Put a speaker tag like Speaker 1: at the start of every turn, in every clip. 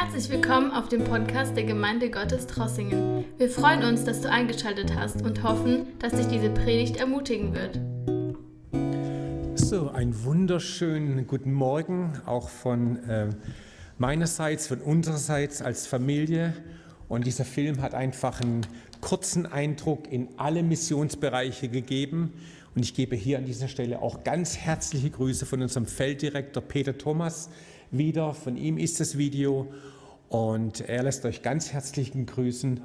Speaker 1: Herzlich willkommen auf dem Podcast der Gemeinde Gottes Trossingen. Wir freuen uns, dass du eingeschaltet hast und hoffen, dass dich diese Predigt ermutigen wird.
Speaker 2: So, einen wunderschönen guten Morgen auch von äh, meinerseits, von unsererseits als Familie. Und dieser Film hat einfach einen kurzen Eindruck in alle Missionsbereiche gegeben. Und ich gebe hier an dieser Stelle auch ganz herzliche Grüße von unserem Felddirektor Peter Thomas wieder. Von ihm ist das Video und er lässt euch ganz herzlichen grüßen.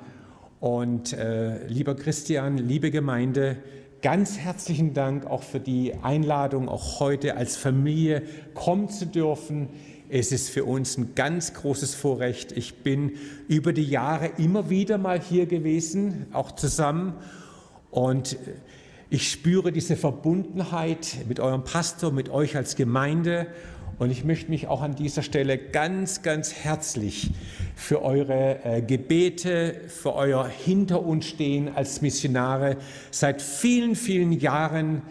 Speaker 2: Und äh, lieber Christian, liebe Gemeinde, ganz herzlichen Dank auch für die Einladung, auch heute als Familie kommen zu dürfen. Es ist für uns ein ganz großes Vorrecht. Ich bin über die Jahre immer wieder mal hier gewesen, auch zusammen. Und ich spüre diese Verbundenheit mit eurem Pastor, mit euch als Gemeinde. Und ich möchte mich auch an dieser Stelle ganz, ganz herzlich für eure äh, Gebete, für euer Hinter uns stehen als Missionare seit vielen, vielen Jahren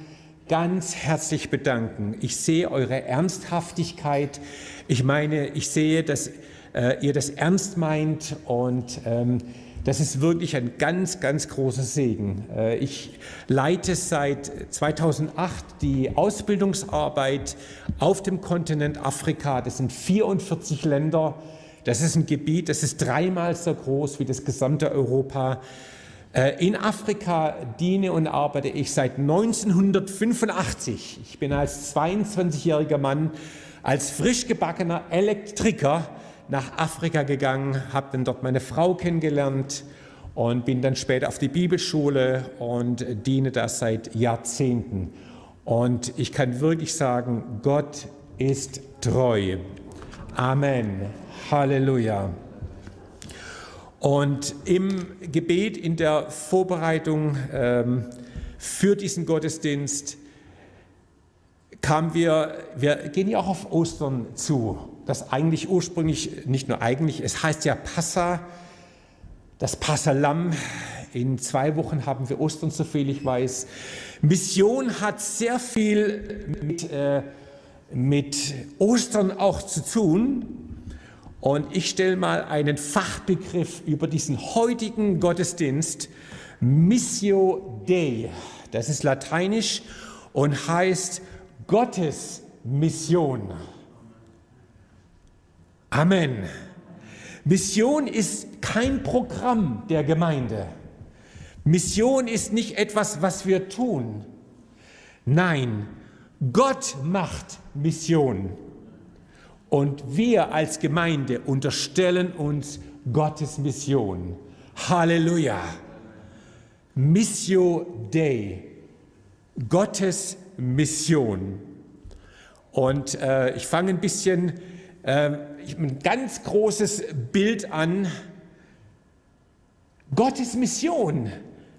Speaker 2: ganz herzlich bedanken. Ich sehe eure Ernsthaftigkeit. Ich meine, ich sehe, dass äh, ihr das ernst meint und ähm, das ist wirklich ein ganz, ganz großer Segen. Äh, ich leite seit 2008 die Ausbildungsarbeit auf dem Kontinent Afrika. Das sind 44 Länder. Das ist ein Gebiet, das ist dreimal so groß wie das gesamte Europa. Äh, in Afrika diene und arbeite ich seit 1985. Ich bin als 22-jähriger Mann, als frisch gebackener Elektriker nach Afrika gegangen, habe dann dort meine Frau kennengelernt und bin dann später auf die Bibelschule und diene da seit Jahrzehnten. Und ich kann wirklich sagen, Gott ist treu. Amen. Halleluja. Und im Gebet, in der Vorbereitung ähm, für diesen Gottesdienst, kamen wir, wir gehen ja auch auf Ostern zu das eigentlich ursprünglich, nicht nur eigentlich, es heißt ja Passa, das Passalam. In zwei Wochen haben wir Ostern, so viel ich weiß. Mission hat sehr viel mit, äh, mit Ostern auch zu tun. Und ich stelle mal einen Fachbegriff über diesen heutigen Gottesdienst, Missio Dei. Das ist lateinisch und heißt Gottes Mission. Amen. Mission ist kein Programm der Gemeinde. Mission ist nicht etwas, was wir tun. Nein, Gott macht Mission. Und wir als Gemeinde unterstellen uns Gottes Mission. Halleluja. Missio Dei. Gottes Mission. Und äh, ich fange ein bisschen äh, ein ganz großes Bild an. Gottes Mission.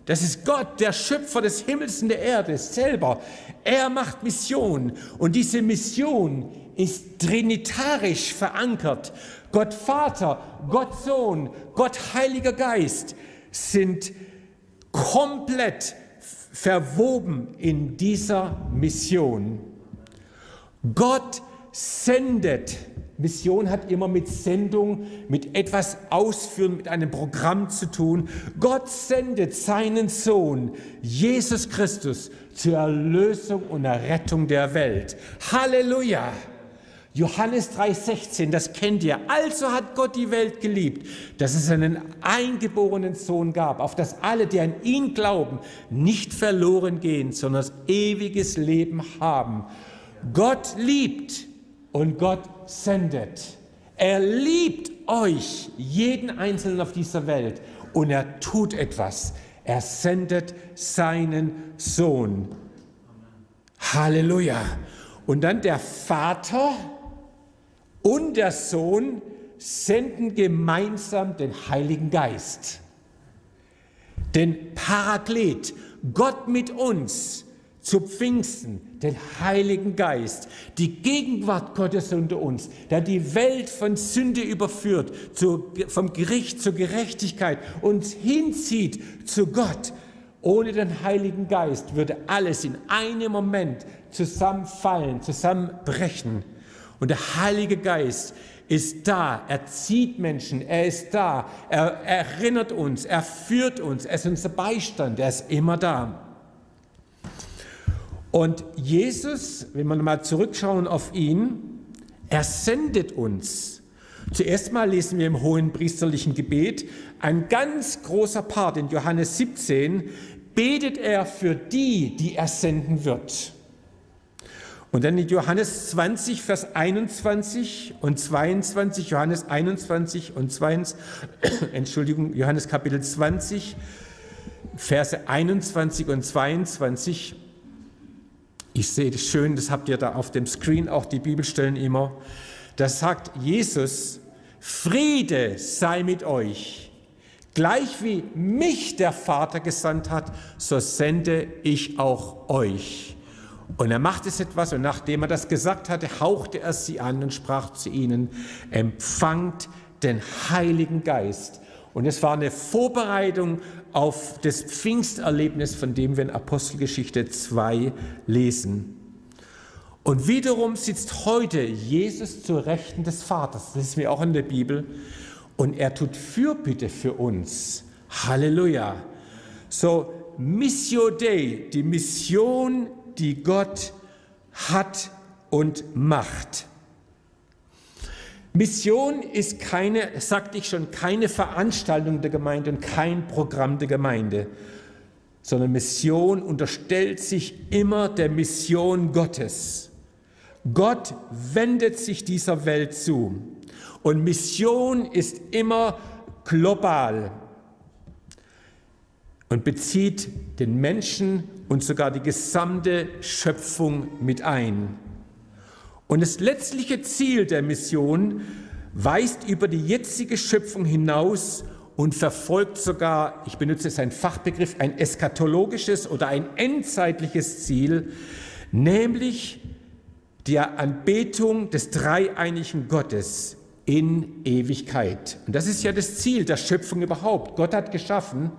Speaker 2: Das ist Gott, der Schöpfer des Himmels und der Erde selber. Er macht Mission und diese Mission ist trinitarisch verankert. Gott Vater, Gott Sohn, Gott Heiliger Geist sind komplett verwoben in dieser Mission. Gott sendet Mission hat immer mit Sendung, mit etwas ausführen, mit einem Programm zu tun. Gott sendet seinen Sohn, Jesus Christus, zur Erlösung und Errettung der Welt. Halleluja! Johannes 3:16, das kennt ihr. Also hat Gott die Welt geliebt, dass es einen eingeborenen Sohn gab, auf dass alle, die an ihn glauben, nicht verloren gehen, sondern das ewiges Leben haben. Gott liebt und Gott sendet. Er liebt euch, jeden Einzelnen auf dieser Welt, und er tut etwas. Er sendet seinen Sohn. Halleluja. Und dann der Vater und der Sohn senden gemeinsam den Heiligen Geist. Den Paraklet, Gott mit uns, zu Pfingsten, den Heiligen Geist, die Gegenwart Gottes unter uns, der die Welt von Sünde überführt, zu, vom Gericht zur Gerechtigkeit, uns hinzieht zu Gott. Ohne den Heiligen Geist würde alles in einem Moment zusammenfallen, zusammenbrechen. Und der Heilige Geist ist da, er zieht Menschen, er ist da, er erinnert uns, er führt uns, er ist unser Beistand, er ist immer da. Und Jesus, wenn wir mal zurückschauen auf ihn, er sendet uns. Zuerst mal lesen wir im hohen priesterlichen Gebet, ein ganz großer Part in Johannes 17, betet er für die, die er senden wird. Und dann in Johannes 20, Vers 21 und 22, Johannes 21 und 22, Entschuldigung, Johannes Kapitel 20, Verse 21 und 22, ich sehe das schön, das habt ihr da auf dem Screen, auch die Bibelstellen immer. Da sagt Jesus, Friede sei mit euch. Gleich wie mich der Vater gesandt hat, so sende ich auch euch. Und er machte es etwas und nachdem er das gesagt hatte, hauchte er sie an und sprach zu ihnen, empfangt den Heiligen Geist. Und es war eine Vorbereitung auf das Pfingsterlebnis, von dem wir in Apostelgeschichte 2 lesen. Und wiederum sitzt heute Jesus zur Rechten des Vaters, das ist mir auch in der Bibel, und er tut Fürbitte für uns. Halleluja. So, Missio Dei, die Mission, die Gott hat und macht. Mission ist keine, sagte ich schon, keine Veranstaltung der Gemeinde und kein Programm der Gemeinde, sondern Mission unterstellt sich immer der Mission Gottes. Gott wendet sich dieser Welt zu und Mission ist immer global und bezieht den Menschen und sogar die gesamte Schöpfung mit ein. Und das letztliche Ziel der Mission weist über die jetzige Schöpfung hinaus und verfolgt sogar, ich benutze jetzt einen Fachbegriff, ein eskatologisches oder ein endzeitliches Ziel, nämlich der Anbetung des dreieinigen Gottes in Ewigkeit. Und das ist ja das Ziel der Schöpfung überhaupt. Gott hat geschaffen,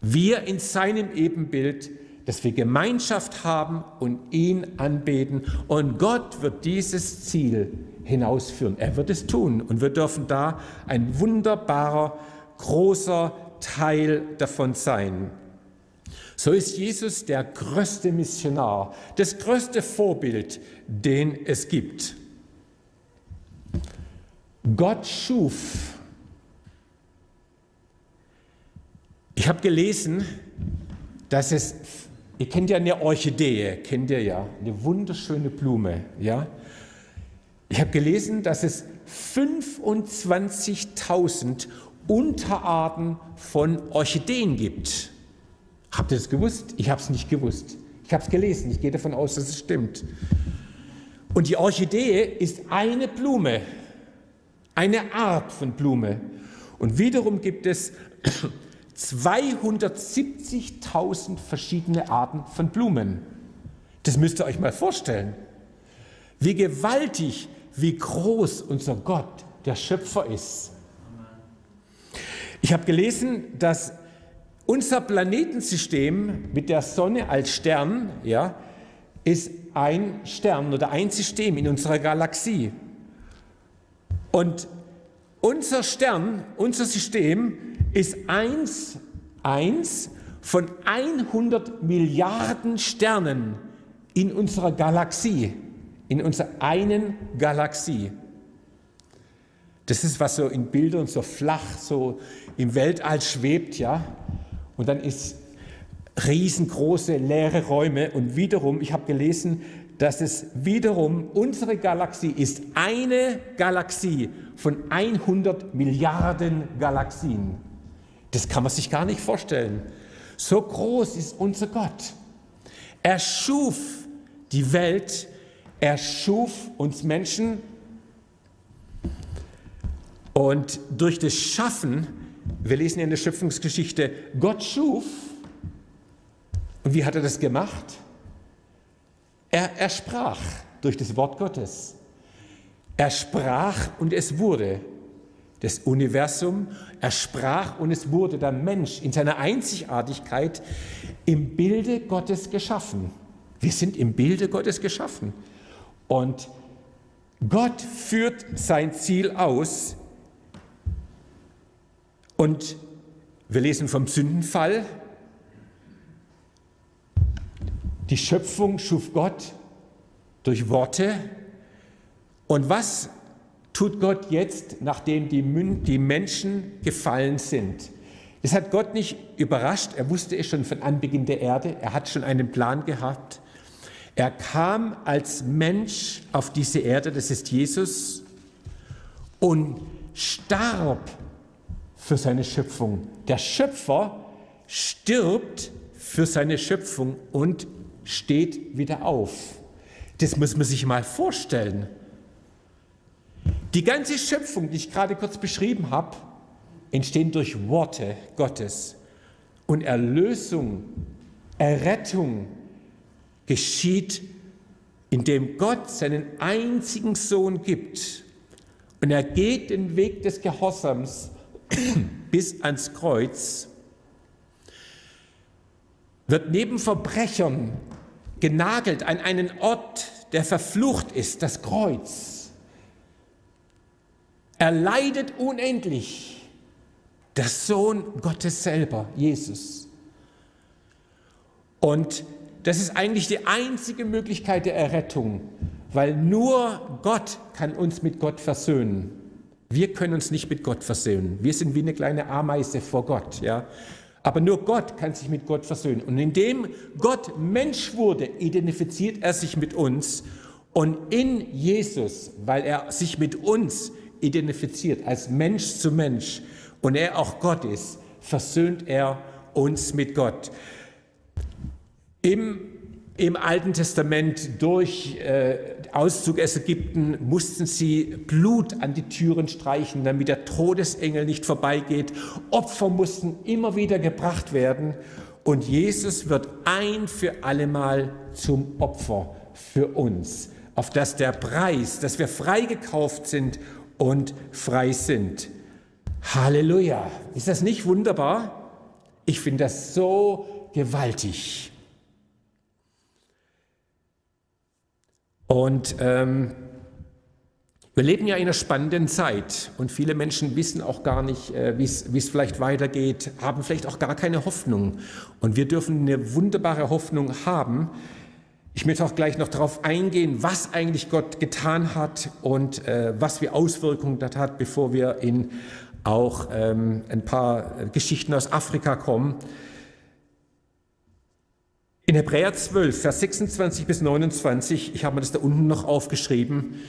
Speaker 2: wir in seinem Ebenbild dass wir Gemeinschaft haben und ihn anbeten. Und Gott wird dieses Ziel hinausführen. Er wird es tun. Und wir dürfen da ein wunderbarer, großer Teil davon sein. So ist Jesus der größte Missionar, das größte Vorbild, den es gibt. Gott schuf. Ich habe gelesen, dass es Ihr kennt ja eine Orchidee, kennt ihr ja, eine wunderschöne Blume, ja. Ich habe gelesen, dass es 25.000 Unterarten von Orchideen gibt. Habt ihr das gewusst? Ich habe es nicht gewusst. Ich habe es gelesen. Ich gehe davon aus, dass es stimmt. Und die Orchidee ist eine Blume, eine Art von Blume. Und wiederum gibt es 270.000 verschiedene Arten von Blumen. Das müsst ihr euch mal vorstellen. Wie gewaltig, wie groß unser Gott, der Schöpfer ist. Ich habe gelesen, dass unser Planetensystem mit der Sonne als Stern ja, ist ein Stern oder ein System in unserer Galaxie. Und unser Stern, unser System ist eins, eins von 100 Milliarden Sternen in unserer Galaxie, in unserer einen Galaxie. Das ist, was so in Bildern so flach, so im Weltall schwebt, ja. Und dann ist riesengroße leere Räume und wiederum, ich habe gelesen, dass es wiederum, unsere Galaxie ist eine Galaxie von 100 Milliarden Galaxien. Das kann man sich gar nicht vorstellen. So groß ist unser Gott. Er schuf die Welt, er schuf uns Menschen und durch das Schaffen, wir lesen in der Schöpfungsgeschichte, Gott schuf. Und wie hat er das gemacht? Er, er sprach durch das Wort Gottes. Er sprach und es wurde das Universum. Er sprach und es wurde der Mensch in seiner Einzigartigkeit im Bilde Gottes geschaffen. Wir sind im Bilde Gottes geschaffen. Und Gott führt sein Ziel aus und wir lesen vom Sündenfall. Die Schöpfung schuf Gott durch Worte. Und was tut Gott jetzt, nachdem die, die Menschen gefallen sind? Das hat Gott nicht überrascht. Er wusste es schon von Anbeginn der Erde. Er hat schon einen Plan gehabt. Er kam als Mensch auf diese Erde, das ist Jesus, und starb für seine Schöpfung. Der Schöpfer stirbt für seine Schöpfung und steht wieder auf. Das muss man sich mal vorstellen. Die ganze Schöpfung, die ich gerade kurz beschrieben habe, entstehen durch Worte Gottes. Und Erlösung, Errettung geschieht, indem Gott seinen einzigen Sohn gibt. Und er geht den Weg des Gehorsams bis ans Kreuz, wird neben Verbrechern genagelt an einen Ort, der verflucht ist, das Kreuz. Er leidet unendlich der Sohn Gottes selber, Jesus. Und das ist eigentlich die einzige Möglichkeit der Errettung, weil nur Gott kann uns mit Gott versöhnen. Wir können uns nicht mit Gott versöhnen. Wir sind wie eine kleine Ameise vor Gott, ja. Aber nur Gott kann sich mit Gott versöhnen. Und indem Gott Mensch wurde, identifiziert er sich mit uns. Und in Jesus, weil er sich mit uns identifiziert, als Mensch zu Mensch, und er auch Gott ist, versöhnt er uns mit Gott. Im, im Alten Testament durch äh, Auszug aus Ägypten mussten sie Blut an die Türen streichen, damit der Todesengel nicht vorbeigeht. Opfer mussten immer wieder gebracht werden. Und Jesus wird ein für allemal zum Opfer für uns, auf das der Preis, dass wir freigekauft sind und frei sind. Halleluja. Ist das nicht wunderbar? Ich finde das so gewaltig. Und ähm, wir leben ja in einer spannenden Zeit und viele Menschen wissen auch gar nicht, äh, wie es vielleicht weitergeht, haben vielleicht auch gar keine Hoffnung. Und wir dürfen eine wunderbare Hoffnung haben. Ich möchte auch gleich noch darauf eingehen, was eigentlich Gott getan hat und äh, was für Auswirkungen das hat, bevor wir in auch ähm, ein paar Geschichten aus Afrika kommen. In Hebräer 12, Vers 26 bis 29, ich habe mir das da unten noch aufgeschrieben,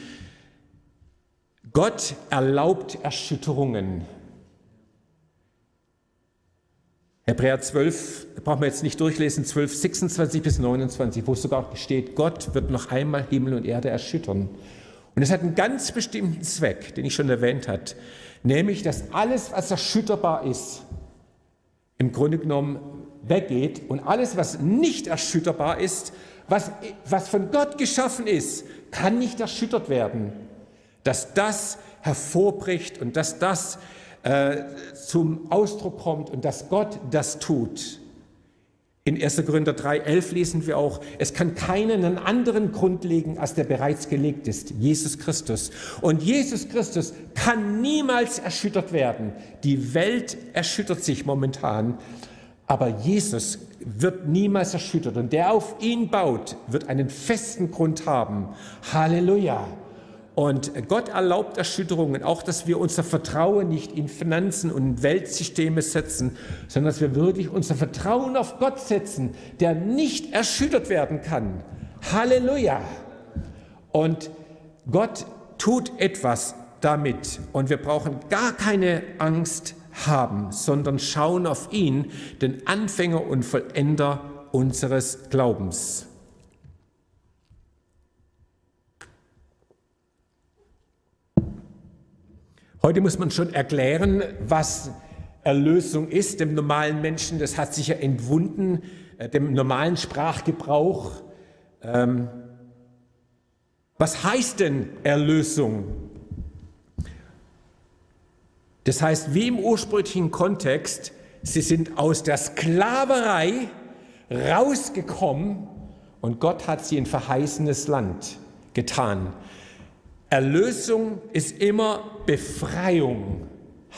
Speaker 2: Gott erlaubt Erschütterungen. Hebräer 12, brauchen wir jetzt nicht durchlesen, 12, 26 bis 29, wo es sogar steht, Gott wird noch einmal Himmel und Erde erschüttern. Und es hat einen ganz bestimmten Zweck, den ich schon erwähnt habe nämlich dass alles, was erschütterbar ist, im Grunde genommen weggeht und alles, was nicht erschütterbar ist, was, was von Gott geschaffen ist, kann nicht erschüttert werden. Dass das hervorbricht und dass das äh, zum Ausdruck kommt und dass Gott das tut. In 1. Korinther 3, 11 lesen wir auch, es kann keinen einen anderen Grund legen, als der bereits gelegt ist, Jesus Christus. Und Jesus Christus kann niemals erschüttert werden. Die Welt erschüttert sich momentan, aber Jesus wird niemals erschüttert. Und der auf ihn baut, wird einen festen Grund haben. Halleluja. Und Gott erlaubt Erschütterungen, auch dass wir unser Vertrauen nicht in Finanzen und Weltsysteme setzen, sondern dass wir wirklich unser Vertrauen auf Gott setzen, der nicht erschüttert werden kann. Halleluja! Und Gott tut etwas damit und wir brauchen gar keine Angst haben, sondern schauen auf ihn, den Anfänger und Vollender unseres Glaubens. Heute muss man schon erklären, was Erlösung ist. Dem normalen Menschen, das hat sich ja entwunden, äh, dem normalen Sprachgebrauch. Ähm, was heißt denn Erlösung? Das heißt, wie im ursprünglichen Kontext, sie sind aus der Sklaverei rausgekommen und Gott hat sie in verheißenes Land getan. Erlösung ist immer Befreiung.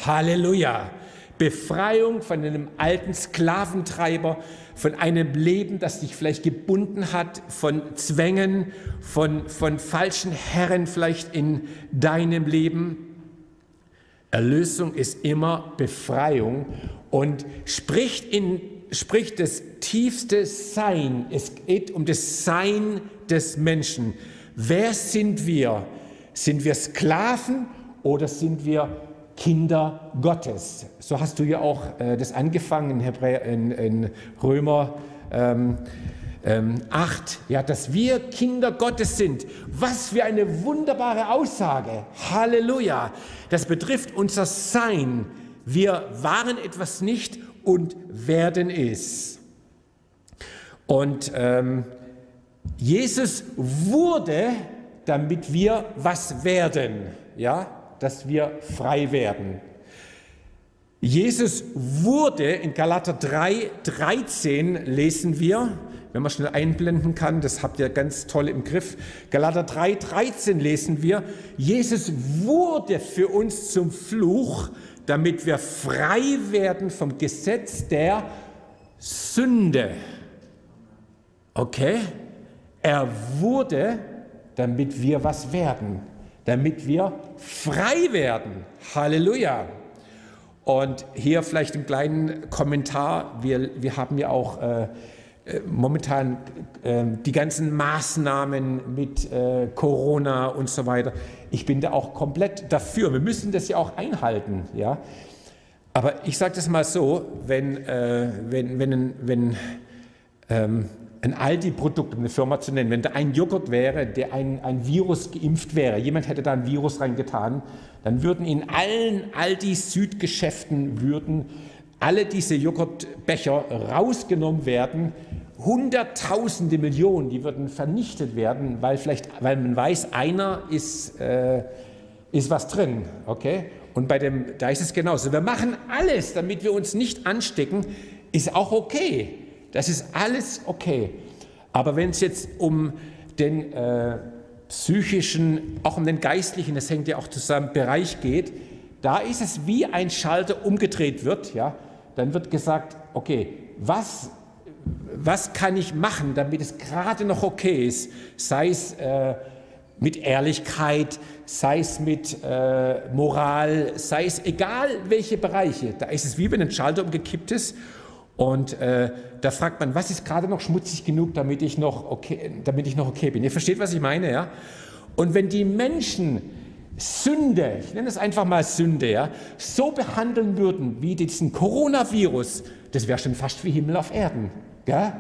Speaker 2: Halleluja. Befreiung von einem alten Sklaventreiber, von einem Leben, das dich vielleicht gebunden hat, von Zwängen, von, von falschen Herren vielleicht in deinem Leben. Erlösung ist immer Befreiung und spricht, in, spricht das tiefste Sein. Es geht um das Sein des Menschen. Wer sind wir? Sind wir Sklaven oder sind wir Kinder Gottes? So hast du ja auch äh, das angefangen in, Hebräer, in, in Römer ähm, ähm, 8, ja, dass wir Kinder Gottes sind. Was für eine wunderbare Aussage. Halleluja. Das betrifft unser Sein. Wir waren etwas nicht und werden es. Und ähm, Jesus wurde, damit wir was werden, ja, dass wir frei werden. Jesus wurde in Galater 3, 13 lesen wir, wenn man schnell einblenden kann, das habt ihr ganz toll im Griff. Galater 3, 13 lesen wir, Jesus wurde für uns zum Fluch, damit wir frei werden vom Gesetz der Sünde. Okay? Er wurde, damit wir was werden, damit wir frei werden. Halleluja. Und hier vielleicht einen kleinen Kommentar. Wir, wir haben ja auch äh, äh, momentan äh, die ganzen Maßnahmen mit äh, Corona und so weiter. Ich bin da auch komplett dafür. Wir müssen das ja auch einhalten. Ja? Aber ich sage das mal so, wenn, äh, wenn, wenn, wenn ähm, ein Aldi-Produkt, eine Firma zu nennen, wenn da ein Joghurt wäre, der ein, ein Virus geimpft wäre, jemand hätte da ein Virus reingetan, dann würden in allen Aldi-Südgeschäften würden alle diese Joghurtbecher rausgenommen werden. Hunderttausende Millionen, die würden vernichtet werden, weil vielleicht, weil man weiß, einer ist, äh, ist was drin, okay? Und bei dem, da ist es genauso. Wir machen alles, damit wir uns nicht anstecken, ist auch okay. Das ist alles okay. Aber wenn es jetzt um den äh, psychischen, auch um den geistlichen, das hängt ja auch zusammen, Bereich geht, da ist es wie ein Schalter umgedreht wird, ja, dann wird gesagt, okay, was, was kann ich machen, damit es gerade noch okay ist, sei es äh, mit Ehrlichkeit, sei es mit äh, Moral, sei es egal welche Bereiche, da ist es wie wenn ein Schalter umgekippt ist und äh, da fragt man, was ist gerade noch schmutzig genug, damit ich noch okay, damit ich noch okay bin. Ihr versteht, was ich meine, ja? Und wenn die Menschen Sünde, ich nenne es einfach mal Sünde, ja, so behandeln würden wie diesen Coronavirus, das wäre schon fast wie Himmel auf Erden. Gell?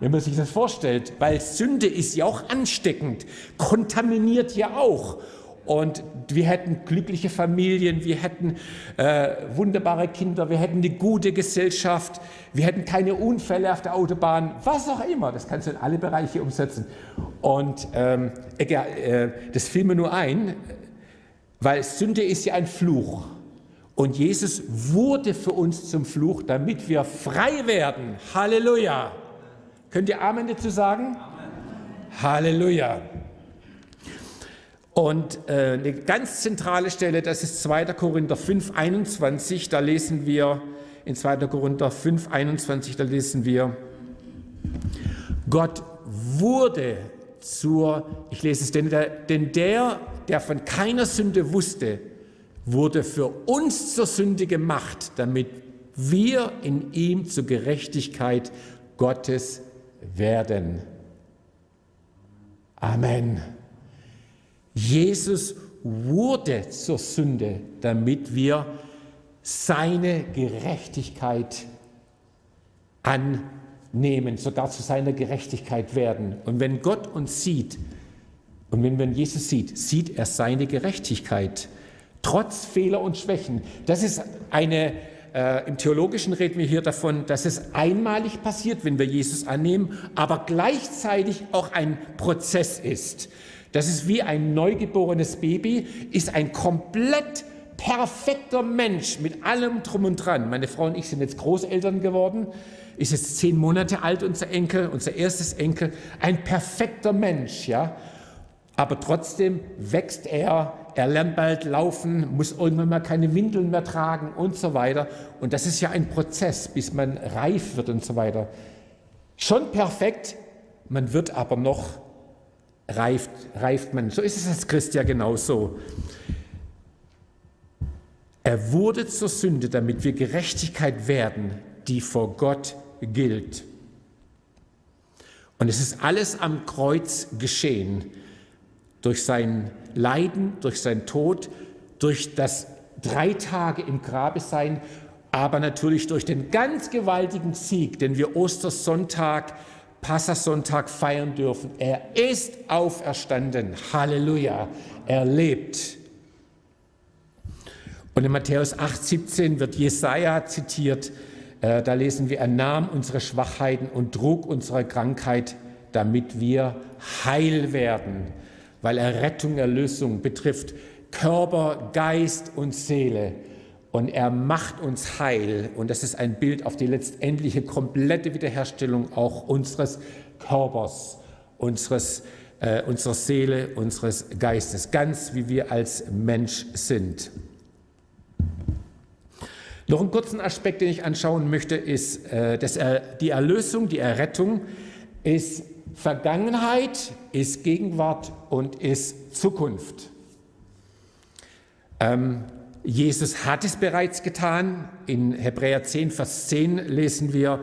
Speaker 2: Wenn man sich das vorstellt, weil Sünde ist ja auch ansteckend, kontaminiert ja auch. Und wir hätten glückliche Familien, wir hätten äh, wunderbare Kinder, wir hätten eine gute Gesellschaft, wir hätten keine Unfälle auf der Autobahn, was auch immer. Das kannst du in alle Bereiche umsetzen. Und ähm, egal, äh, das fiel mir nur ein, weil Sünde ist ja ein Fluch. Und Jesus wurde für uns zum Fluch, damit wir frei werden. Halleluja. Könnt ihr Amen dazu sagen? Amen. Halleluja. Und äh, eine ganz zentrale Stelle, das ist 2. Korinther 5, 21, da lesen wir, in 2. Korinther 5, 21, da lesen wir, Gott wurde zur, ich lese es, denn der, denn der der von keiner Sünde wusste, wurde für uns zur Sünde gemacht, damit wir in ihm zur Gerechtigkeit Gottes werden. Amen. Jesus wurde zur Sünde, damit wir seine Gerechtigkeit annehmen, sogar zu seiner Gerechtigkeit werden. Und wenn Gott uns sieht, und wenn man Jesus sieht, sieht er seine Gerechtigkeit, trotz Fehler und Schwächen. Das ist eine, äh, im Theologischen reden wir hier davon, dass es einmalig passiert, wenn wir Jesus annehmen, aber gleichzeitig auch ein Prozess ist. Das ist wie ein neugeborenes Baby, ist ein komplett perfekter Mensch mit allem drum und dran. Meine Frau und ich sind jetzt Großeltern geworden, ist jetzt zehn Monate alt, unser Enkel, unser erstes Enkel, ein perfekter Mensch, ja. Aber trotzdem wächst er, er lernt bald laufen, muss irgendwann mal keine Windeln mehr tragen und so weiter. Und das ist ja ein Prozess, bis man reif wird und so weiter. Schon perfekt, man wird aber noch reift, reift man. So ist es als Christ ja genauso. Er wurde zur Sünde, damit wir Gerechtigkeit werden, die vor Gott gilt. Und es ist alles am Kreuz geschehen. Durch sein Leiden, durch sein Tod, durch das drei Tage im Grabe sein, aber natürlich durch den ganz gewaltigen Sieg, den wir Ostersonntag, Passasonntag feiern dürfen. Er ist auferstanden. Halleluja. Er lebt. Und in Matthäus 8, 17 wird Jesaja zitiert. Äh, da lesen wir, er nahm unsere Schwachheiten und trug unsere Krankheit, damit wir heil werden, weil er Rettung, Erlösung betrifft, Körper, Geist und Seele. Und er macht uns heil. Und das ist ein Bild auf die letztendliche komplette Wiederherstellung auch unseres Körpers, unseres, äh, unserer Seele, unseres Geistes, ganz wie wir als Mensch sind. Noch einen kurzen Aspekt, den ich anschauen möchte, ist, äh, dass die Erlösung, die Errettung ist Vergangenheit, ist Gegenwart und ist Zukunft. Ähm, Jesus hat es bereits getan. In Hebräer 10, Vers 10 lesen wir,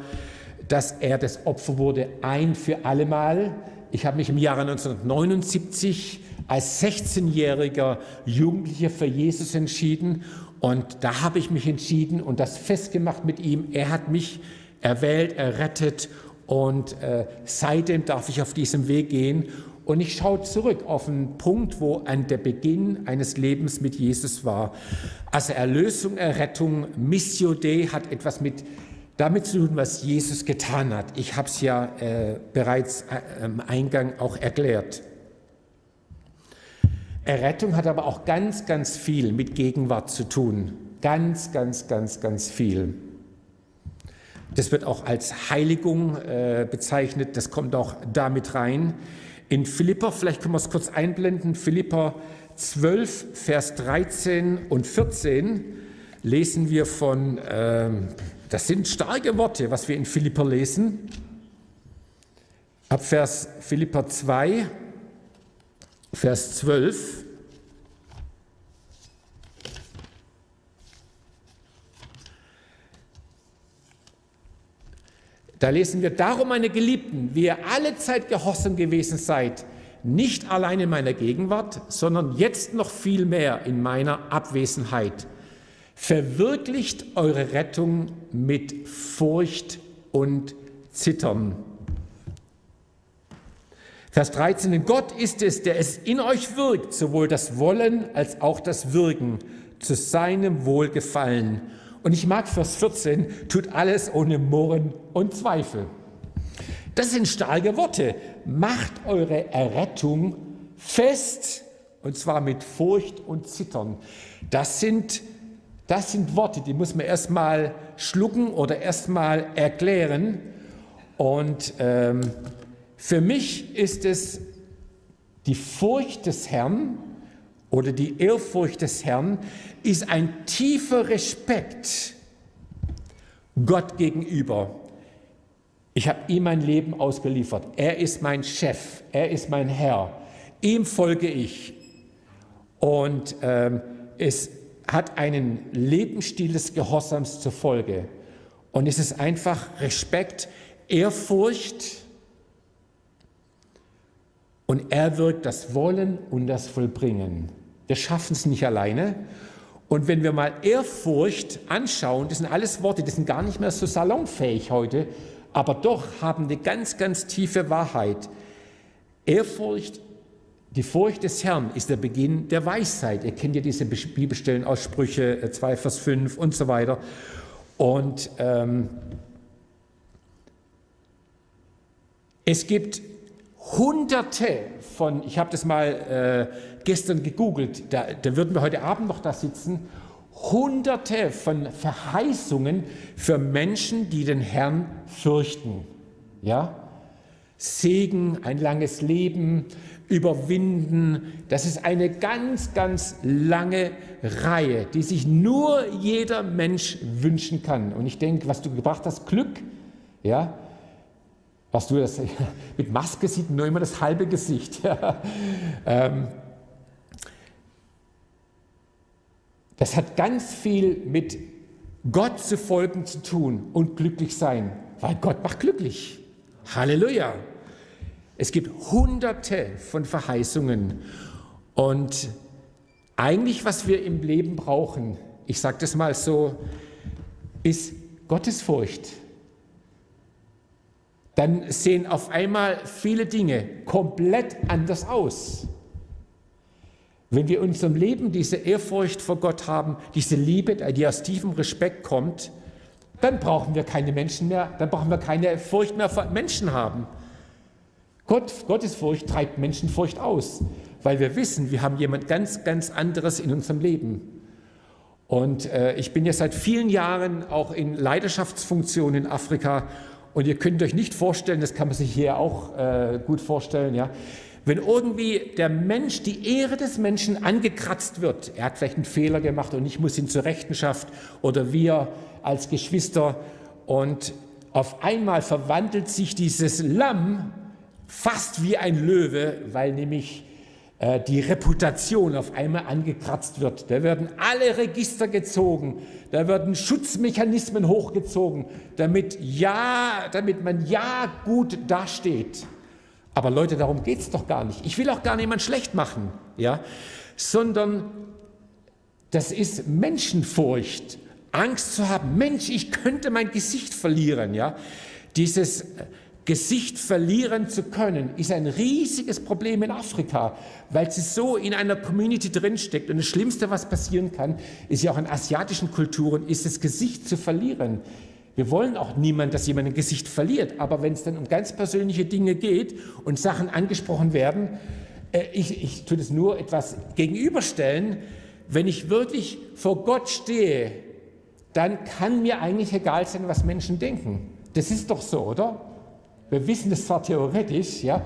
Speaker 2: dass er das Opfer wurde ein für allemal. Ich habe mich im Jahre 1979 als 16-jähriger Jugendlicher für Jesus entschieden und da habe ich mich entschieden und das festgemacht mit ihm. Er hat mich erwählt, errettet und äh, seitdem darf ich auf diesem Weg gehen. Und ich schaue zurück auf einen Punkt, wo an der Beginn eines Lebens mit Jesus war. Also Erlösung, Errettung, Missio Dei hat etwas mit damit zu tun, was Jesus getan hat. Ich habe es ja äh, bereits äh, am Eingang auch erklärt. Errettung hat aber auch ganz, ganz viel mit Gegenwart zu tun. Ganz, ganz, ganz, ganz viel. Das wird auch als Heiligung äh, bezeichnet, das kommt auch damit rein. In Philippa, vielleicht können wir es kurz einblenden, Philippa 12, Vers 13 und 14 lesen wir von, äh, das sind starke Worte, was wir in Philippa lesen. Ab Vers Philippa 2, Vers 12. Da lesen wir, darum, meine Geliebten, wie ihr alle Zeit gehorsam gewesen seid, nicht allein in meiner Gegenwart, sondern jetzt noch viel mehr in meiner Abwesenheit. Verwirklicht eure Rettung mit Furcht und Zittern. Vers 13, denn Gott ist es, der es in euch wirkt, sowohl das Wollen als auch das Wirken zu seinem Wohlgefallen. Und ich mag Vers 14, tut alles ohne Murren und Zweifel. Das sind starke Worte. Macht eure Errettung fest, und zwar mit Furcht und Zittern. Das sind, das sind Worte, die muss man erstmal schlucken oder erstmal erklären. Und ähm, für mich ist es die Furcht des Herrn oder die Ehrfurcht des Herrn ist ein tiefer Respekt Gott gegenüber. Ich habe ihm mein Leben ausgeliefert. Er ist mein Chef, er ist mein Herr. Ihm folge ich. Und ähm, es hat einen Lebensstil des Gehorsams zur Folge. Und es ist einfach Respekt, Ehrfurcht, und er wirkt das Wollen und das Vollbringen. Wir schaffen es nicht alleine. Und wenn wir mal Ehrfurcht anschauen, das sind alles Worte, die sind gar nicht mehr so salonfähig heute, aber doch haben eine ganz, ganz tiefe Wahrheit. Ehrfurcht, die Furcht des Herrn ist der Beginn der Weisheit. Ihr kennt ja diese Bibelstellen aus Sprüche 2, Vers 5 und so weiter. Und ähm, es gibt Hunderte von, ich habe das mal äh, gestern gegoogelt, da, da würden wir heute Abend noch da sitzen, Hunderte von Verheißungen für Menschen, die den Herrn fürchten. Ja? Segen, ein langes Leben, überwinden. Das ist eine ganz, ganz lange Reihe, die sich nur jeder Mensch wünschen kann. Und ich denke, was du gebracht hast, Glück, ja, was du das, mit Maske sieht nur immer das halbe Gesicht. Ja. Ähm, das hat ganz viel mit Gott zu folgen zu tun und glücklich sein, weil Gott macht glücklich. Halleluja. Es gibt hunderte von Verheißungen und eigentlich, was wir im Leben brauchen, ich sage das mal so, ist Gottesfurcht. Dann sehen auf einmal viele Dinge komplett anders aus. Wenn wir in unserem Leben diese Ehrfurcht vor Gott haben, diese Liebe, die aus tiefem Respekt kommt, dann brauchen wir keine Menschen mehr, dann brauchen wir keine Furcht mehr vor Menschen haben. Gott, Gottesfurcht treibt Menschenfurcht aus, weil wir wissen, wir haben jemand ganz, ganz anderes in unserem Leben. Und äh, ich bin ja seit vielen Jahren auch in Leidenschaftsfunktionen in Afrika und ihr könnt euch nicht vorstellen, das kann man sich hier auch äh, gut vorstellen, ja, wenn irgendwie der Mensch, die Ehre des Menschen angekratzt wird, er hat vielleicht einen Fehler gemacht und ich muss ihn zur Rechenschaft oder wir als Geschwister und auf einmal verwandelt sich dieses Lamm fast wie ein Löwe, weil nämlich äh, die Reputation auf einmal angekratzt wird. Da werden alle Register gezogen, da werden Schutzmechanismen hochgezogen, damit ja, damit man ja gut dasteht. Aber Leute, darum geht es doch gar nicht. Ich will auch gar niemand schlecht machen, ja, sondern das ist Menschenfurcht, Angst zu haben. Mensch, ich könnte mein Gesicht verlieren, ja. Dieses Gesicht verlieren zu können, ist ein riesiges Problem in Afrika, weil sie so in einer Community drinsteckt. Und das Schlimmste, was passieren kann, ist ja auch in asiatischen Kulturen, ist das Gesicht zu verlieren. Wir wollen auch niemand, dass jemand ein Gesicht verliert. Aber wenn es dann um ganz persönliche Dinge geht und Sachen angesprochen werden, äh, ich, ich tue das nur etwas gegenüberstellen. Wenn ich wirklich vor Gott stehe, dann kann mir eigentlich egal sein, was Menschen denken. Das ist doch so, oder? Wir wissen das zwar theoretisch, ja,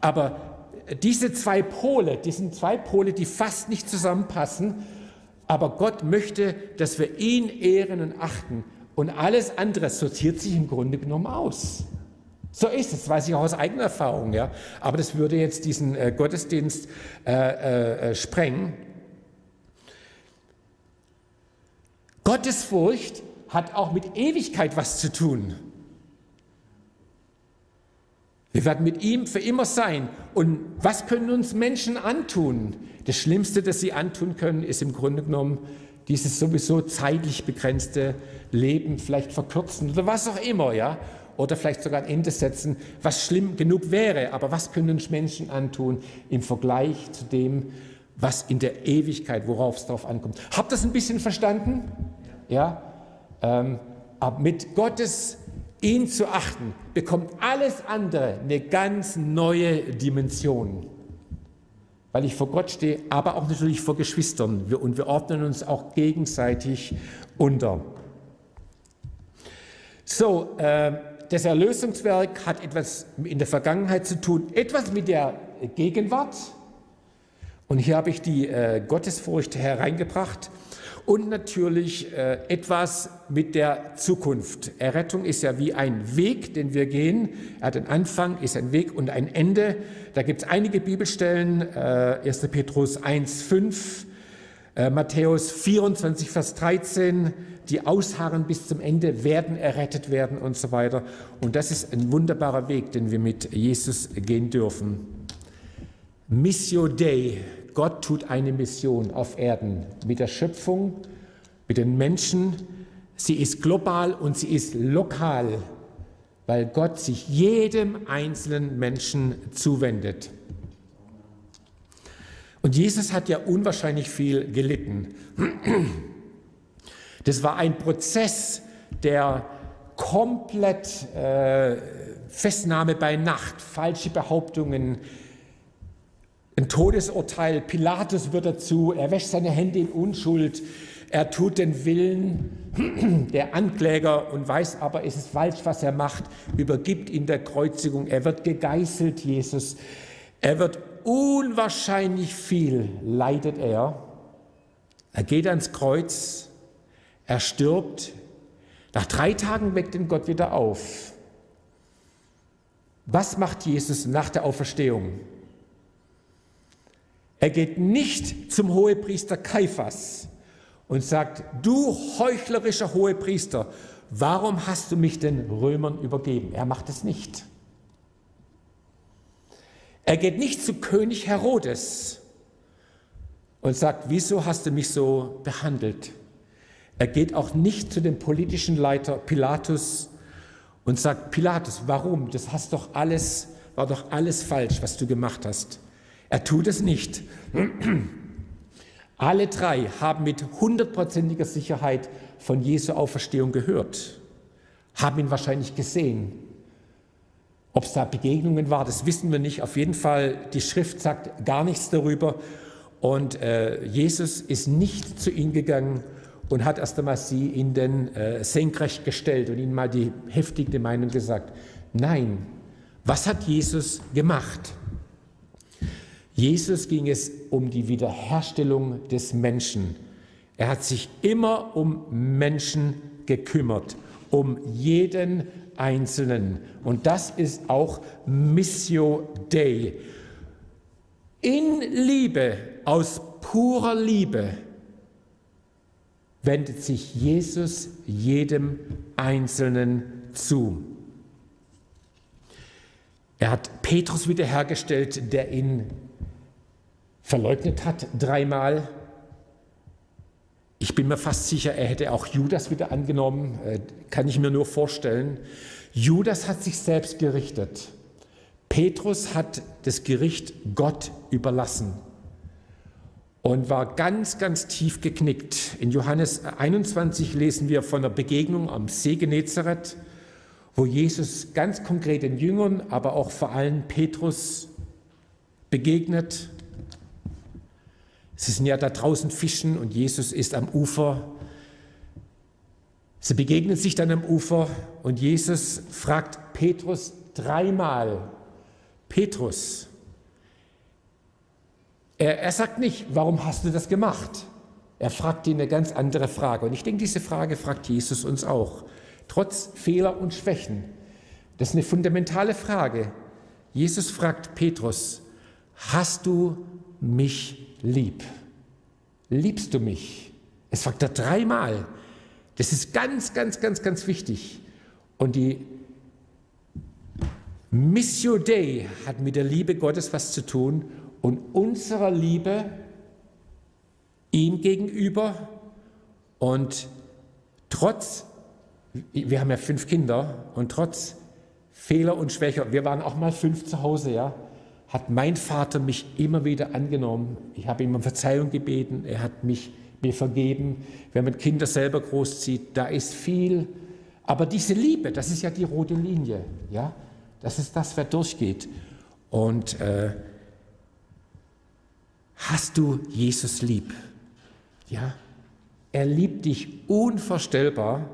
Speaker 2: aber diese zwei Pole, die sind zwei Pole, die fast nicht zusammenpassen, aber Gott möchte, dass wir ihn ehren und achten und alles andere sortiert sich im Grunde genommen aus. So ist es, weiß ich auch aus eigener Erfahrung, ja. Aber das würde jetzt diesen äh, Gottesdienst äh, äh, äh sprengen. Gottesfurcht hat auch mit Ewigkeit was zu tun. Wir werden mit ihm für immer sein. Und was können uns Menschen antun? Das Schlimmste, das sie antun können, ist im Grunde genommen dieses sowieso zeitlich begrenzte Leben vielleicht verkürzen oder was auch immer, ja? Oder vielleicht sogar ein Ende setzen, was schlimm genug wäre. Aber was können uns Menschen antun im Vergleich zu dem, was in der Ewigkeit, worauf es darauf ankommt? Habt ihr das ein bisschen verstanden? Ja? Ähm, aber mit Gottes ihn zu achten, bekommt alles andere eine ganz neue Dimension. Weil ich vor Gott stehe, aber auch natürlich vor Geschwistern. Und wir ordnen uns auch gegenseitig unter. So, äh, das Erlösungswerk hat etwas in der Vergangenheit zu tun, etwas mit der Gegenwart. Und hier habe ich die äh, Gottesfurcht hereingebracht und natürlich äh, etwas mit der Zukunft. Errettung ist ja wie ein Weg, den wir gehen. Er hat einen Anfang, ist ein Weg und ein Ende. Da gibt es einige Bibelstellen, äh, 1. Petrus 1, 5, äh, Matthäus 24, Vers 13, die ausharren bis zum Ende, werden errettet werden und so weiter. Und das ist ein wunderbarer Weg, den wir mit Jesus gehen dürfen. Missio Dei, Gott tut eine Mission auf Erden mit der Schöpfung, mit den Menschen. Sie ist global und sie ist lokal, weil Gott sich jedem einzelnen Menschen zuwendet. Und Jesus hat ja unwahrscheinlich viel gelitten. Das war ein Prozess der komplett äh, Festnahme bei Nacht, falsche Behauptungen, ein Todesurteil, Pilatus wird dazu, er wäscht seine Hände in Unschuld, Er tut den Willen der Ankläger und weiß aber, es ist falsch, was er macht, übergibt in der Kreuzigung. Er wird gegeißelt, Jesus. Er wird unwahrscheinlich viel, leidet er. Er geht ans Kreuz, er stirbt. Nach drei Tagen weckt ihn Gott wieder auf. Was macht Jesus nach der Auferstehung? Er geht nicht zum Hohepriester Kaiphas und sagt, du heuchlerischer Hohepriester, warum hast du mich den Römern übergeben? Er macht es nicht. Er geht nicht zu König Herodes und sagt, wieso hast du mich so behandelt? Er geht auch nicht zu dem politischen Leiter Pilatus und sagt, Pilatus, warum? Das hast doch alles, war doch alles falsch, was du gemacht hast. Er tut es nicht. Alle drei haben mit hundertprozentiger Sicherheit von Jesu Auferstehung gehört, haben ihn wahrscheinlich gesehen. Ob es da Begegnungen war, das wissen wir nicht. Auf jeden Fall, die Schrift sagt gar nichts darüber. Und äh, Jesus ist nicht zu ihnen gegangen und hat erst einmal sie in den äh, Senkrecht gestellt und ihnen mal die heftige Meinung gesagt. Nein, was hat Jesus gemacht? Jesus ging es um die Wiederherstellung des Menschen. Er hat sich immer um Menschen gekümmert, um jeden Einzelnen. Und das ist auch Missio Dei. In Liebe, aus purer Liebe, wendet sich Jesus jedem Einzelnen zu. Er hat Petrus wiederhergestellt, der ihn verleugnet hat dreimal. Ich bin mir fast sicher, er hätte auch Judas wieder angenommen, äh, kann ich mir nur vorstellen. Judas hat sich selbst gerichtet. Petrus hat das Gericht Gott überlassen und war ganz, ganz tief geknickt. In Johannes 21 lesen wir von einer Begegnung am See Genezareth, wo Jesus ganz konkret den Jüngern, aber auch vor allem Petrus begegnet. Sie sind ja da draußen fischen und Jesus ist am Ufer. Sie begegnen sich dann am Ufer und Jesus fragt Petrus dreimal, Petrus, er, er sagt nicht, warum hast du das gemacht? Er fragt ihn eine ganz andere Frage. Und ich denke, diese Frage fragt Jesus uns auch. Trotz Fehler und Schwächen. Das ist eine fundamentale Frage. Jesus fragt Petrus, hast du mich lieb? Liebst du mich? Es fragt er dreimal. Das ist ganz, ganz, ganz, ganz wichtig. Und die Missio Dei hat mit der Liebe Gottes was zu tun und unserer Liebe ihm gegenüber und trotz, wir haben ja fünf Kinder und trotz Fehler und Schwächer, wir waren auch mal fünf zu Hause, ja, hat mein Vater mich immer wieder angenommen. Ich habe ihm um Verzeihung gebeten, er hat mich mir vergeben. Wenn man Kinder selber großzieht, da ist viel. Aber diese Liebe, das ist ja die rote Linie, ja, das ist das, wer durchgeht. Und äh, Hast du Jesus lieb? Ja, er liebt dich unvorstellbar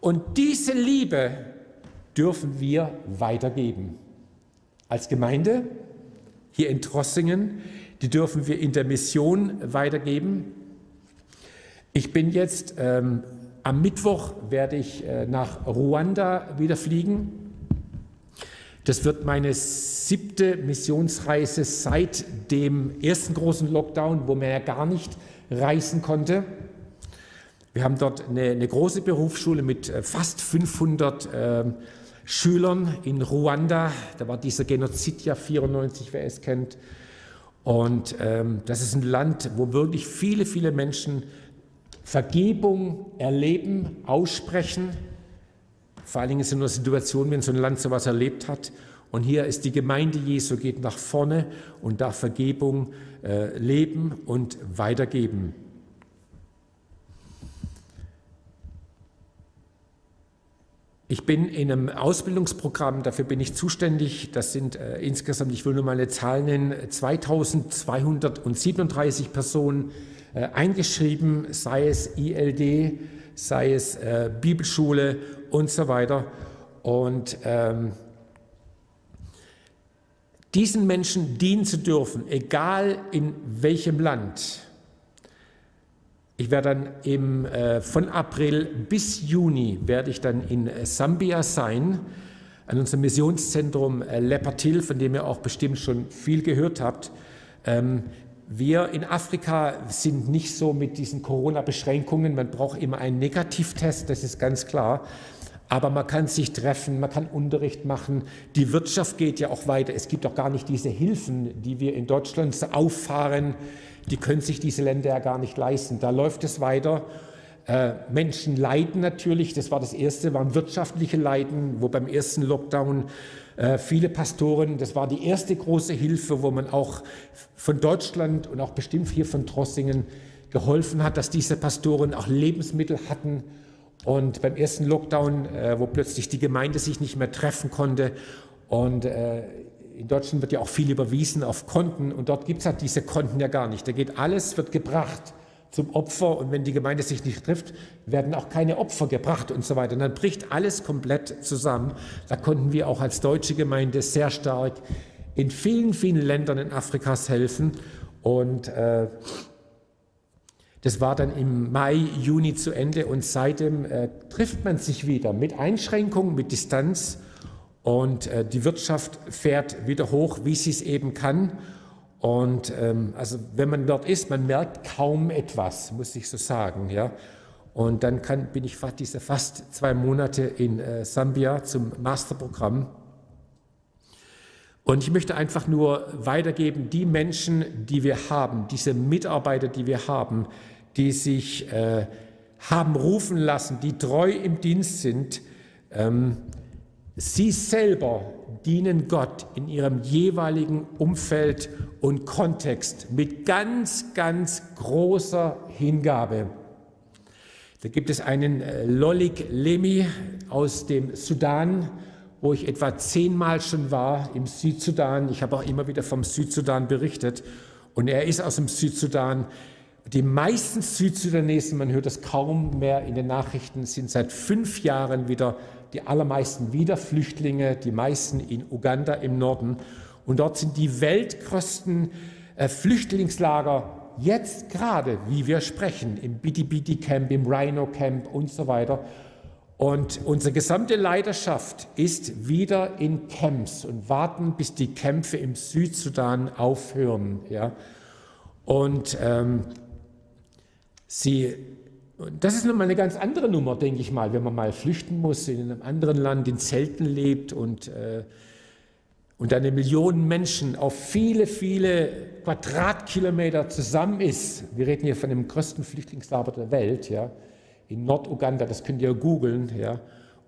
Speaker 2: und diese Liebe dürfen wir weitergeben. Als Gemeinde hier in Trossingen, die dürfen wir in der Mission weitergeben. Ich bin jetzt ähm, am Mittwoch werde ich äh, nach Ruanda wieder fliegen das wird meine siebte Missionsreise seit dem ersten großen Lockdown, wo man ja gar nicht reisen konnte. Wir haben dort eine, eine große Berufsschule mit äh, fast 500 äh, Schülern in Ruanda. Da war dieser Genozid ja 94, wer es kennt. Und ähm, das ist ein Land, wo wirklich viele, viele Menschen Vergebung erleben, aussprechen, vor allen Dingen in so einer Situation, wenn so ein Land sowas erlebt hat. Und hier ist die Gemeinde Jesu, geht nach vorne und darf Vergebung äh, leben und weitergeben. Ich bin in einem Ausbildungsprogramm, dafür bin ich zuständig. Das sind äh, insgesamt, ich will nur mal eine Zahl nennen, 2237 Personen äh, eingeschrieben, sei es ILD, sei es äh, Bibelschule und so weiter. Und ähm, diesen Menschen dienen zu dürfen, egal in welchem Land. Ich werde dann im, äh, von April bis Juni werde ich dann in Sambia sein, an unserem Missionszentrum äh, Lepatil, von dem ihr auch bestimmt schon viel gehört habt. Ähm, wir in Afrika sind nicht so mit diesen Corona-Beschränkungen. Man braucht immer einen Negativtest, das ist ganz klar. Aber man kann sich treffen, man kann Unterricht machen. Die Wirtschaft geht ja auch weiter. Es gibt auch gar nicht diese Hilfen, die wir in Deutschland auffahren. Die können sich diese Länder ja gar nicht leisten. Da läuft es weiter. Äh, Menschen leiden natürlich. Das war das erste, waren wirtschaftliche Leiden, wo beim ersten Lockdown äh, viele Pastoren, das war die erste große Hilfe, wo man auch von Deutschland und auch bestimmt hier von Trossingen geholfen hat, dass diese Pastoren auch Lebensmittel hatten und beim ersten Lockdown, äh, wo plötzlich die Gemeinde sich nicht mehr treffen konnte und in Deutschland wird ja auch viel überwiesen auf Konten und dort gibt es halt diese Konten ja gar nicht. Da geht alles, wird gebracht zum Opfer und wenn die Gemeinde sich nicht trifft, werden auch keine Opfer gebracht und so weiter. Und dann bricht alles komplett zusammen. Da konnten wir auch als deutsche Gemeinde sehr stark in vielen, vielen Ländern in Afrikas helfen und äh, das war dann im Mai, Juni zu Ende und seitdem äh, trifft man sich wieder mit Einschränkungen, mit Distanz und äh, die Wirtschaft fährt wieder hoch, wie sie es eben kann. Und ähm, also wenn man dort ist, man merkt kaum etwas, muss ich so sagen. Ja? Und dann kann, bin ich fast, diese fast zwei Monate in äh, Sambia zum Masterprogramm. Und ich möchte einfach nur weitergeben, die Menschen, die wir haben, diese Mitarbeiter, die wir haben, die sich äh, haben rufen lassen, die treu im Dienst sind, ähm, sie selber dienen Gott in ihrem jeweiligen Umfeld und Kontext mit ganz, ganz großer Hingabe. Da gibt es einen äh, Lolik Lemi aus dem Sudan, wo ich etwa zehnmal schon war im Südsudan. Ich habe auch immer wieder vom Südsudan berichtet. Und er ist aus dem Südsudan. Die meisten Südsudanesen, man hört das kaum mehr in den Nachrichten, sind seit fünf Jahren wieder, die allermeisten wieder Flüchtlinge, die meisten in Uganda im Norden. Und dort sind die weltgrößten äh, Flüchtlingslager jetzt gerade, wie wir sprechen, im Bidi Camp, im Rhino Camp und so weiter. Und unsere gesamte Leiterschaft ist wieder in Camps und warten, bis die Kämpfe im Südsudan aufhören. Ja. Und ähm, Sie, das ist nochmal eine ganz andere Nummer, denke ich mal, wenn man mal flüchten muss, in einem anderen Land in Zelten lebt und, äh, und eine Million Menschen auf viele, viele Quadratkilometer zusammen ist. Wir reden hier von dem größten Flüchtlingslager der Welt, ja, in Norduganda, das könnt ihr googeln, ja.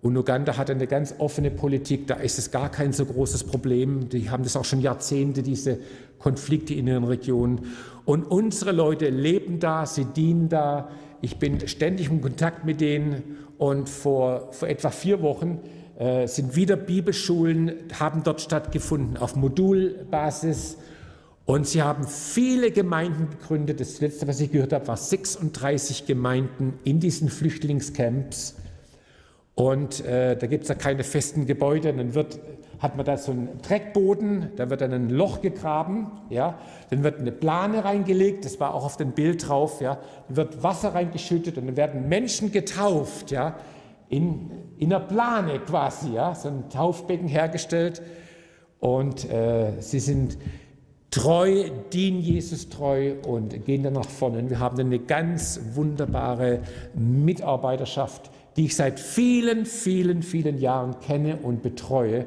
Speaker 2: Und Uganda hat eine ganz offene Politik, da ist es gar kein so großes Problem. Die haben das auch schon Jahrzehnte, diese Konflikte in ihren Regionen. Und unsere Leute leben da, sie dienen da. Ich bin ständig in Kontakt mit denen. Und vor, vor etwa vier Wochen äh, sind wieder Bibelschulen, haben dort stattgefunden auf Modulbasis. Und sie haben viele Gemeinden gegründet. Das letzte, was ich gehört habe, war 36 Gemeinden in diesen Flüchtlingscamps. Und äh, da gibt es ja keine festen Gebäude. Dann wird, hat man da so einen Dreckboden, da wird dann ein Loch gegraben, ja. Dann wird eine Plane reingelegt, das war auch auf dem Bild drauf, ja. Dann wird Wasser reingeschüttet und dann werden Menschen getauft, ja. In, in einer Plane quasi, ja. So ein Taufbecken hergestellt. Und äh, sie sind treu, dienen Jesus treu und gehen dann nach vorne. Und wir haben eine ganz wunderbare Mitarbeiterschaft die ich seit vielen, vielen, vielen Jahren kenne und betreue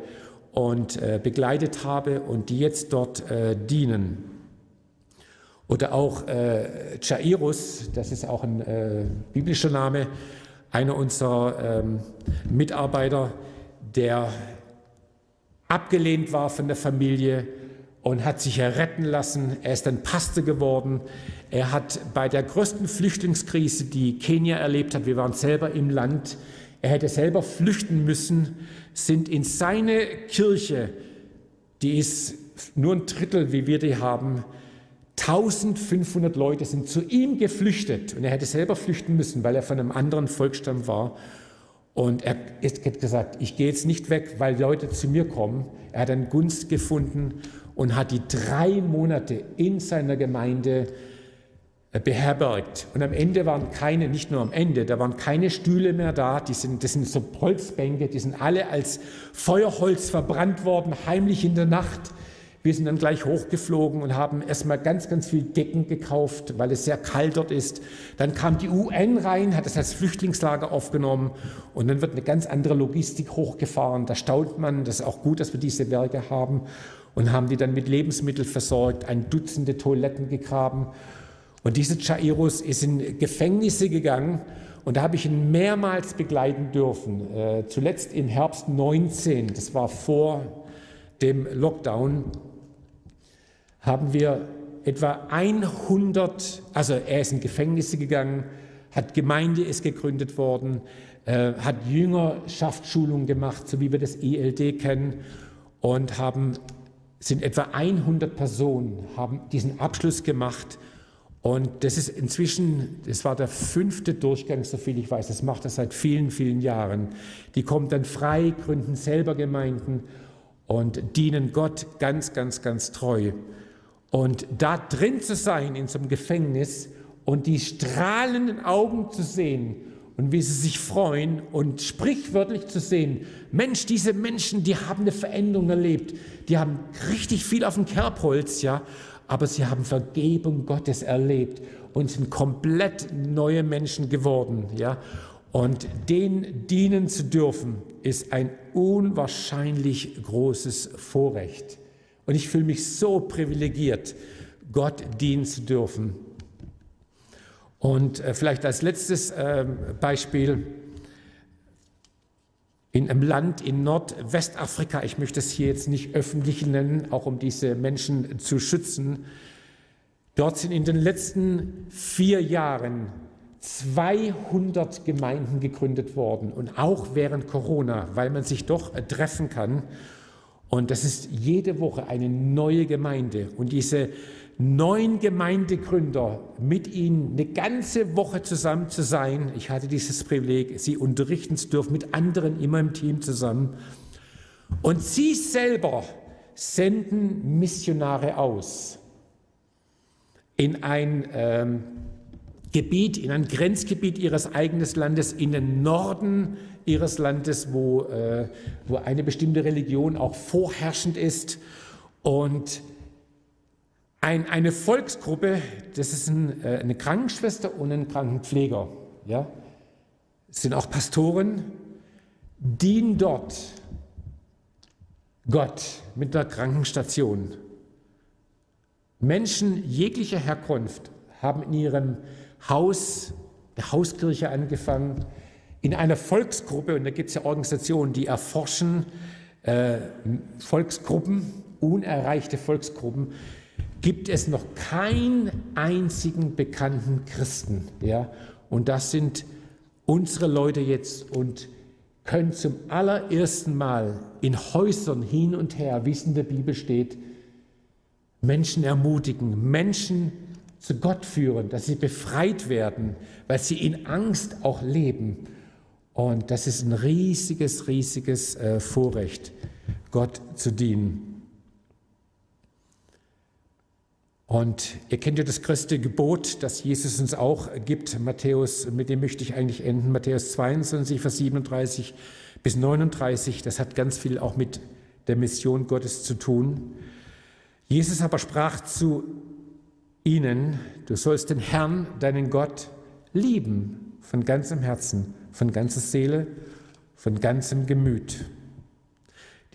Speaker 2: und äh, begleitet habe und die jetzt dort äh, dienen. Oder auch äh, Jairus, das ist auch ein äh, biblischer Name, einer unserer ähm, Mitarbeiter, der abgelehnt war von der Familie und hat sich erretten lassen. Er ist dann Pastor geworden. Er hat bei der größten Flüchtlingskrise, die Kenia erlebt hat, wir waren selber im Land, er hätte selber flüchten müssen, sind in seine Kirche, die ist nur ein Drittel, wie wir die haben, 1500 Leute sind zu ihm geflüchtet und er hätte selber flüchten müssen, weil er von einem anderen Volksstamm war. Und er hat gesagt, ich gehe jetzt nicht weg, weil Leute zu mir kommen. Er hat dann Gunst gefunden und hat die drei Monate in seiner Gemeinde beherbergt. Und am Ende waren keine, nicht nur am Ende, da waren keine Stühle mehr da, die sind, das sind so Holzbänke, die sind alle als Feuerholz verbrannt worden, heimlich in der Nacht. Wir sind dann gleich hochgeflogen und haben erstmal ganz, ganz viel Decken gekauft, weil es sehr kalt dort ist. Dann kam die UN rein, hat es als Flüchtlingslager aufgenommen und dann wird eine ganz andere Logistik hochgefahren. Da staunt man, das ist auch gut, dass wir diese Werke haben und haben die dann mit Lebensmitteln versorgt, ein Dutzende Toiletten gegraben. Und dieser Jairus ist in Gefängnisse gegangen und da habe ich ihn mehrmals begleiten dürfen. Äh, zuletzt im Herbst 19, das war vor dem Lockdown haben wir etwa 100, also er ist in Gefängnisse gegangen, hat Gemeinde ist gegründet worden, äh, hat Jüngerschaftsschulung gemacht, so wie wir das ELD kennen, und haben, sind etwa 100 Personen, haben diesen Abschluss gemacht. Und das ist inzwischen, das war der fünfte Durchgang, so viel ich weiß, das macht er seit vielen, vielen Jahren. Die kommen dann frei, gründen selber Gemeinden und dienen Gott ganz, ganz, ganz treu. Und da drin zu sein in so einem Gefängnis und die strahlenden Augen zu sehen und wie sie sich freuen und sprichwörtlich zu sehen, Mensch, diese Menschen, die haben eine Veränderung erlebt, die haben richtig viel auf dem Kerbholz, ja, aber sie haben Vergebung Gottes erlebt und sind komplett neue Menschen geworden, ja. Und denen dienen zu dürfen, ist ein unwahrscheinlich großes Vorrecht. Und ich fühle mich so privilegiert, Gott dienen zu dürfen. Und äh, vielleicht als letztes äh, Beispiel in einem Land in Nordwestafrika, ich möchte es hier jetzt nicht öffentlich nennen, auch um diese Menschen zu schützen, dort sind in den letzten vier Jahren 200 Gemeinden gegründet worden und auch während Corona, weil man sich doch treffen kann. Und das ist jede Woche eine neue Gemeinde. Und diese neun Gemeindegründer, mit ihnen eine ganze Woche zusammen zu sein, ich hatte dieses Privileg, sie unterrichten zu dürfen, mit anderen immer im Team zusammen. Und sie selber senden Missionare aus in ein ähm, Gebiet, in ein Grenzgebiet ihres eigenen Landes, in den Norden ihres Landes, wo, äh, wo eine bestimmte Religion auch vorherrschend ist. Und ein, eine Volksgruppe, das ist ein, äh, eine Krankenschwester und ein Krankenpfleger, ja, sind auch Pastoren, dienen dort Gott mit der Krankenstation. Menschen jeglicher Herkunft haben in ihrem Haus, der Hauskirche angefangen, in einer Volksgruppe, und da gibt es ja Organisationen, die erforschen äh, Volksgruppen, unerreichte Volksgruppen, gibt es noch keinen einzigen bekannten Christen. Ja? Und das sind unsere Leute jetzt und können zum allerersten Mal in Häusern hin und her, wie es in der Bibel steht, Menschen ermutigen, Menschen zu Gott führen, dass sie befreit werden, weil sie in Angst auch leben. Und das ist ein riesiges, riesiges äh, Vorrecht, Gott zu dienen. Und ihr kennt ja das größte Gebot, das Jesus uns auch gibt, Matthäus, mit dem möchte ich eigentlich enden, Matthäus 22, Vers 37 bis 39, das hat ganz viel auch mit der Mission Gottes zu tun. Jesus aber sprach zu ihnen, du sollst den Herrn, deinen Gott, lieben von ganzem Herzen, von ganzer Seele, von ganzem Gemüt.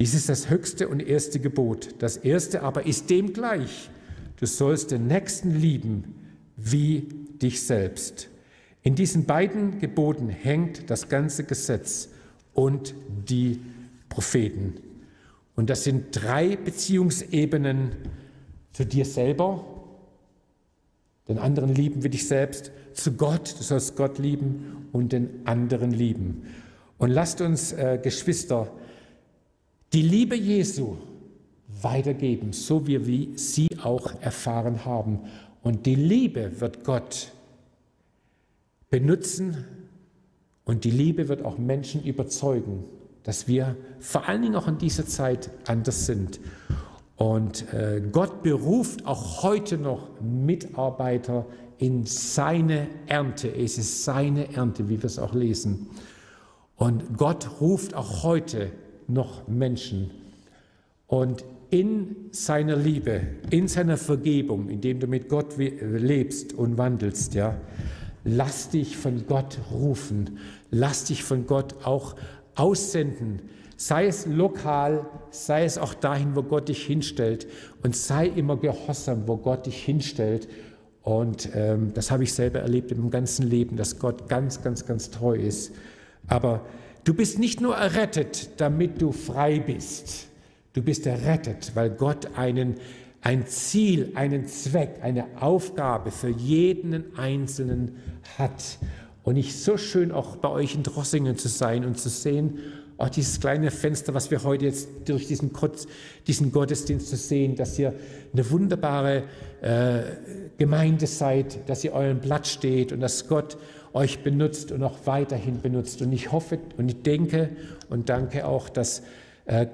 Speaker 2: Dies ist das höchste und erste Gebot. Das erste aber ist dem gleich. Du sollst den Nächsten lieben wie dich selbst. In diesen beiden Geboten hängt das ganze Gesetz und die Propheten. Und das sind drei Beziehungsebenen zu dir selber, den anderen lieben wie dich selbst, zu Gott, du sollst Gott lieben und den anderen lieben. Und lasst uns, äh, Geschwister, die Liebe Jesu weitergeben, so wie wir sie auch erfahren haben. Und die Liebe wird Gott benutzen und die Liebe wird auch Menschen überzeugen, dass wir vor allen Dingen auch in dieser Zeit anders sind. Und äh, Gott beruft auch heute noch Mitarbeiter in seine Ernte. Es ist seine Ernte, wie wir es auch lesen. Und Gott ruft auch heute noch Menschen. Und in seiner Liebe, in seiner Vergebung, indem du mit Gott lebst und wandelst, ja, lass dich von Gott rufen, lass dich von Gott auch aussenden, sei es lokal, sei es auch dahin, wo Gott dich hinstellt und sei immer gehorsam, wo Gott dich hinstellt. Und ähm, das habe ich selber erlebt im ganzen Leben, dass Gott ganz, ganz, ganz treu ist. Aber du bist nicht nur errettet, damit du frei bist. Du bist errettet, weil Gott einen, ein Ziel, einen Zweck, eine Aufgabe für jeden Einzelnen hat. Und ich so schön auch bei euch in Drossingen zu sein und zu sehen, auch dieses kleine Fenster, was wir heute jetzt durch diesen, diesen Gottesdienst zu sehen, dass ihr eine wunderbare äh, Gemeinde seid, dass ihr euren Platz steht und dass Gott euch benutzt und auch weiterhin benutzt. Und ich hoffe und ich denke und danke auch, dass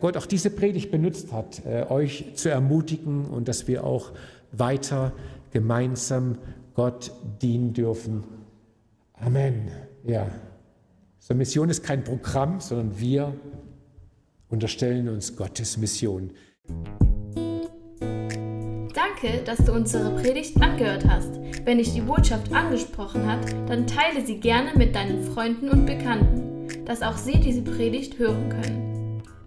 Speaker 2: Gott auch diese Predigt benutzt hat, äh, euch zu ermutigen und dass wir auch weiter gemeinsam Gott dienen dürfen. Amen. Ja. So Mission ist kein Programm, sondern wir unterstellen uns Gottes Mission.
Speaker 1: Danke, dass du unsere Predigt angehört hast. Wenn dich die Botschaft angesprochen hat, dann teile sie gerne mit deinen Freunden und Bekannten, dass auch sie diese Predigt hören können.